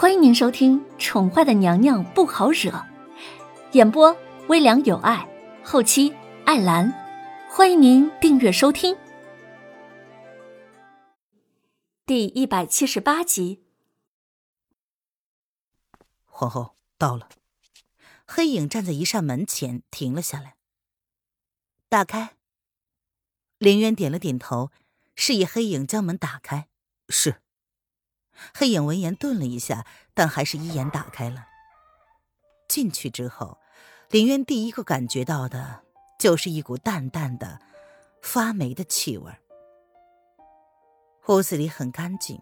欢迎您收听《宠坏的娘娘不好惹》，演播微凉有爱，后期艾兰。欢迎您订阅收听。第一百七十八集，皇后到了。黑影站在一扇门前，停了下来。打开。林渊点了点头，示意黑影将门打开。是。黑影闻言顿了一下，但还是一眼打开了。进去之后，林渊第一个感觉到的就是一股淡淡的、发霉的气味。屋子里很干净，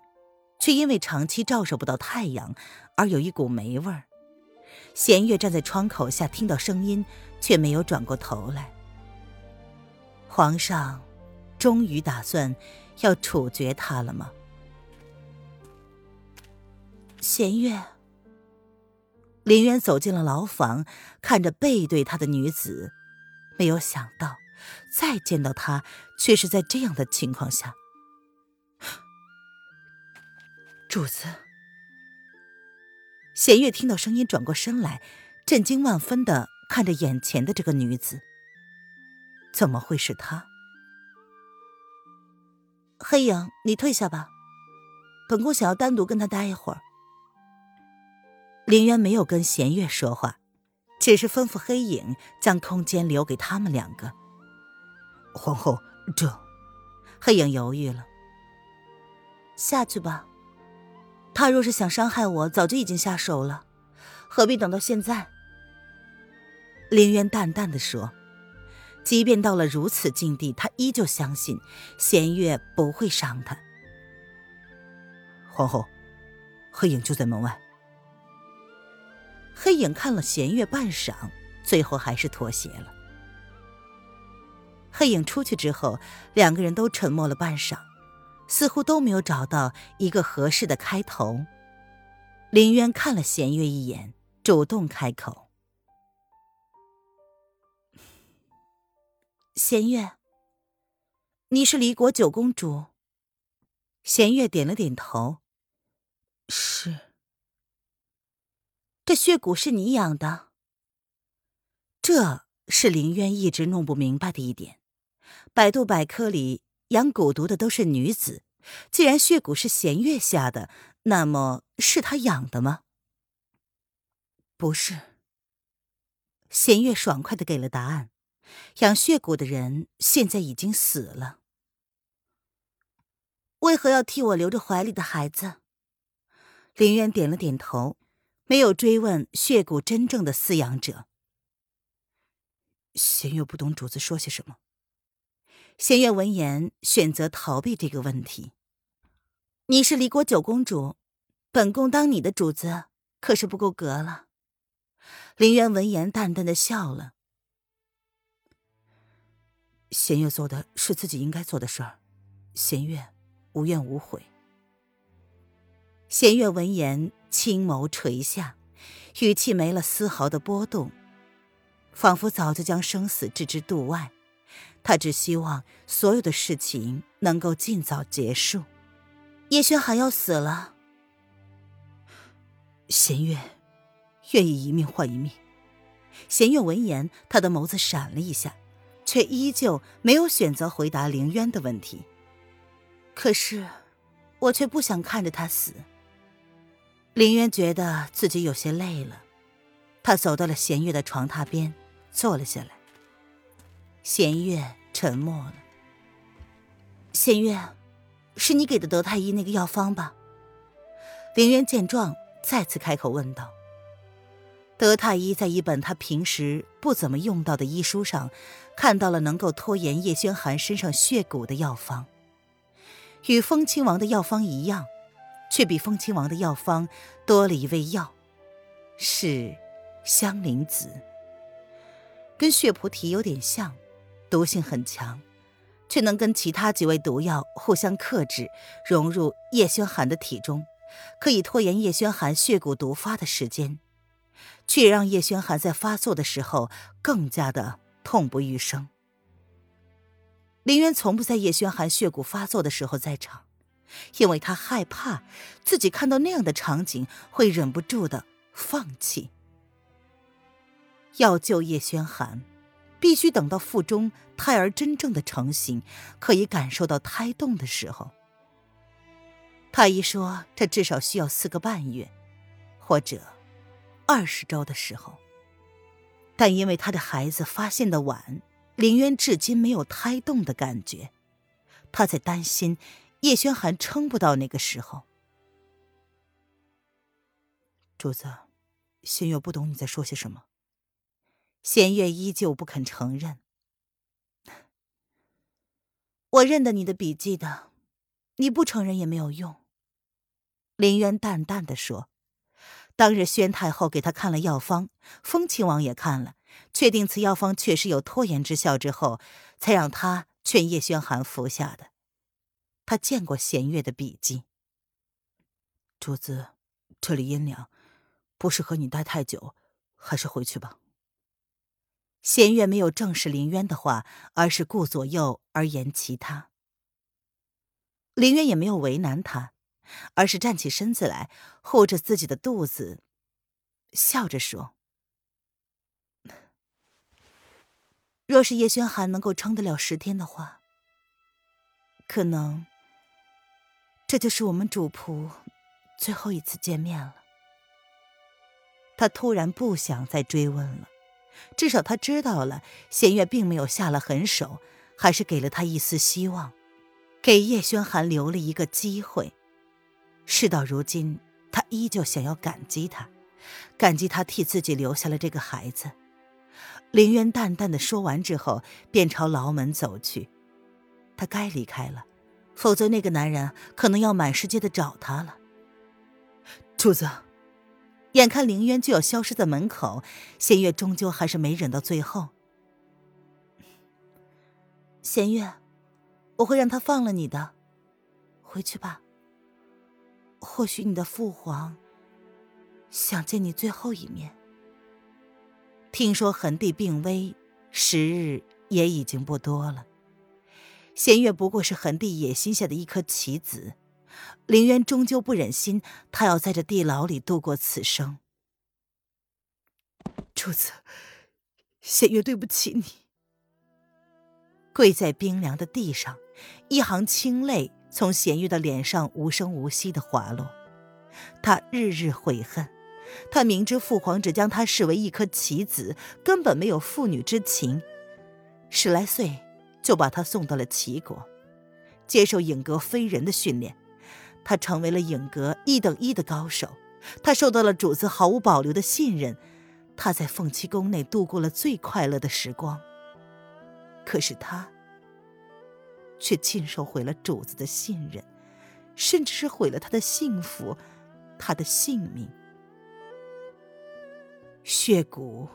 却因为长期照射不到太阳，而有一股霉味儿。弦月站在窗口下，听到声音，却没有转过头来。皇上，终于打算要处决他了吗？弦月。林渊走进了牢房，看着背对他的女子，没有想到再见到她，却是在这样的情况下。主子。弦月听到声音，转过身来，震惊万分的看着眼前的这个女子。怎么会是她？黑影，你退下吧，本宫想要单独跟他待一会儿。林渊没有跟弦月说话，只是吩咐黑影将空间留给他们两个。皇后，这……黑影犹豫了。下去吧。他若是想伤害我，早就已经下手了，何必等到现在？林渊淡淡的说：“即便到了如此境地，他依旧相信弦月不会伤他。”皇后，黑影就在门外。黑影看了弦月半晌，最后还是妥协了。黑影出去之后，两个人都沉默了半晌，似乎都没有找到一个合适的开头。林渊看了弦月一眼，主动开口：“弦月，你是离国九公主？”弦月点了点头：“这血蛊是你养的，这是林渊一直弄不明白的一点。百度百科里养蛊毒的都是女子，既然血蛊是弦月下的，那么是他养的吗？不是。弦月爽快的给了答案。养血蛊的人现在已经死了。为何要替我留着怀里的孩子？林渊点了点头。没有追问血骨真正的饲养者。弦月不懂主子说些什么。弦月闻言选择逃避这个问题。你是离国九公主，本宫当你的主子可是不够格了。林渊闻言淡淡的笑了。弦月做的是自己应该做的事儿，弦月无怨无悔。弦月闻言。青眸垂下，语气没了丝毫的波动，仿佛早就将生死置之度外。他只希望所有的事情能够尽早结束。叶轩寒要死了，弦月愿意一命换一命。弦月闻言，他的眸子闪了一下，却依旧没有选择回答凌渊的问题。可是，我却不想看着他死。林渊觉得自己有些累了，他走到了弦月的床榻边，坐了下来。弦月沉默了。弦月，是你给的德太医那个药方吧？林渊见状，再次开口问道。德太医在一本他平时不怎么用到的医书上，看到了能够拖延叶轩寒身上血蛊的药方，与风亲王的药方一样。却比风亲王的药方多了一味药，是香灵子，跟血菩提有点像，毒性很强，却能跟其他几味毒药互相克制，融入叶轩寒的体中，可以拖延叶轩寒血蛊毒发的时间，却让叶轩寒在发作的时候更加的痛不欲生。林渊从不在叶轩寒血蛊发作的时候在场。因为他害怕自己看到那样的场景会忍不住的放弃。要救叶轩寒，必须等到腹中胎儿真正的成型，可以感受到胎动的时候。太医说，这至少需要四个半月，或者二十周的时候。但因为他的孩子发现的晚，林渊至今没有胎动的感觉，他在担心叶轩寒撑不到那个时候。主子，仙月不懂你在说些什么。弦月依旧不肯承认。我认得你的笔迹的，你不承认也没有用。林渊淡淡的说。当日宣太后给他看了药方，风亲王也看了，确定此药方确实有拖延之效之后，才让他劝叶轩寒服下的。他见过弦月的笔记。主子，这里阴凉，不适合你待太久，还是回去吧。弦月没有正视林渊的话，而是顾左右而言其他。林渊也没有为难他。而是站起身子来，护着自己的肚子，笑着说：“若是叶轩寒能够撑得了十天的话，可能这就是我们主仆最后一次见面了。”他突然不想再追问了，至少他知道了弦月并没有下了狠手，还是给了他一丝希望，给叶轩寒留了一个机会。事到如今，他依旧想要感激他，感激他替自己留下了这个孩子。林渊淡淡的说完之后，便朝牢门走去。他该离开了，否则那个男人可能要满世界的找他了。主子，眼看凌渊就要消失在门口，弦月终究还是没忍到最后。弦月，我会让他放了你的，回去吧。或许你的父皇想见你最后一面。听说恒帝病危，时日也已经不多了。弦月不过是恒帝野心下的一颗棋子，凌渊终究不忍心他要在这地牢里度过此生。主子，弦月对不起你。跪在冰凉的地上，一行清泪。从弦月的脸上无声无息的滑落，他日日悔恨，他明知父皇只将他视为一颗棋子，根本没有父女之情，十来岁就把他送到了齐国，接受影阁飞人的训练，他成为了影阁一等一的高手，他受到了主子毫无保留的信任，他在凤栖宫内度过了最快乐的时光，可是他。却亲手毁了主子的信任，甚至是毁了他的幸福，他的性命。血骨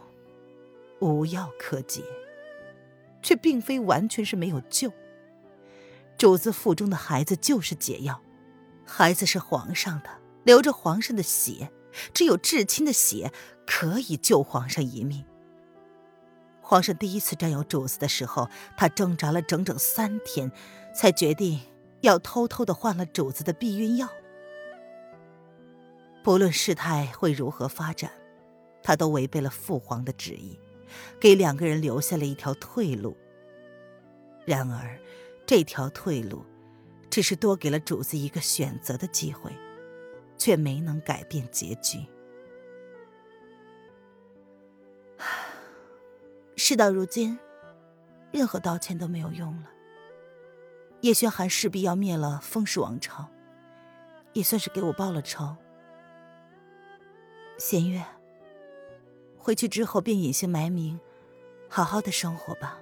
无药可解，却并非完全是没有救。主子腹中的孩子就是解药，孩子是皇上的，流着皇上的血，只有至亲的血可以救皇上一命。皇上第一次占有主子的时候，他挣扎了整整三天，才决定要偷偷的换了主子的避孕药。不论事态会如何发展，他都违背了父皇的旨意，给两个人留下了一条退路。然而，这条退路只是多给了主子一个选择的机会，却没能改变结局。事到如今，任何道歉都没有用了。叶轩寒势必要灭了封氏王朝，也算是给我报了仇。弦月，回去之后便隐姓埋名，好好的生活吧。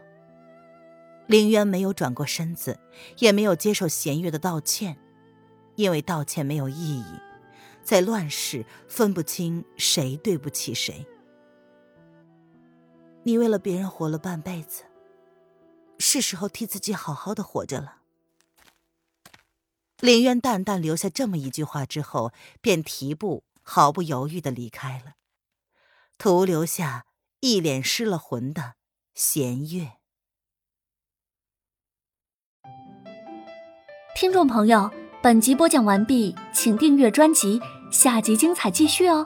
凌渊没有转过身子，也没有接受弦月的道歉，因为道歉没有意义，在乱世分不清谁对不起谁。你为了别人活了半辈子，是时候替自己好好的活着了。林渊淡淡留下这么一句话之后，便提步毫不犹豫的离开了，徒留下一脸失了魂的弦月。听众朋友，本集播讲完毕，请订阅专辑，下集精彩继续哦。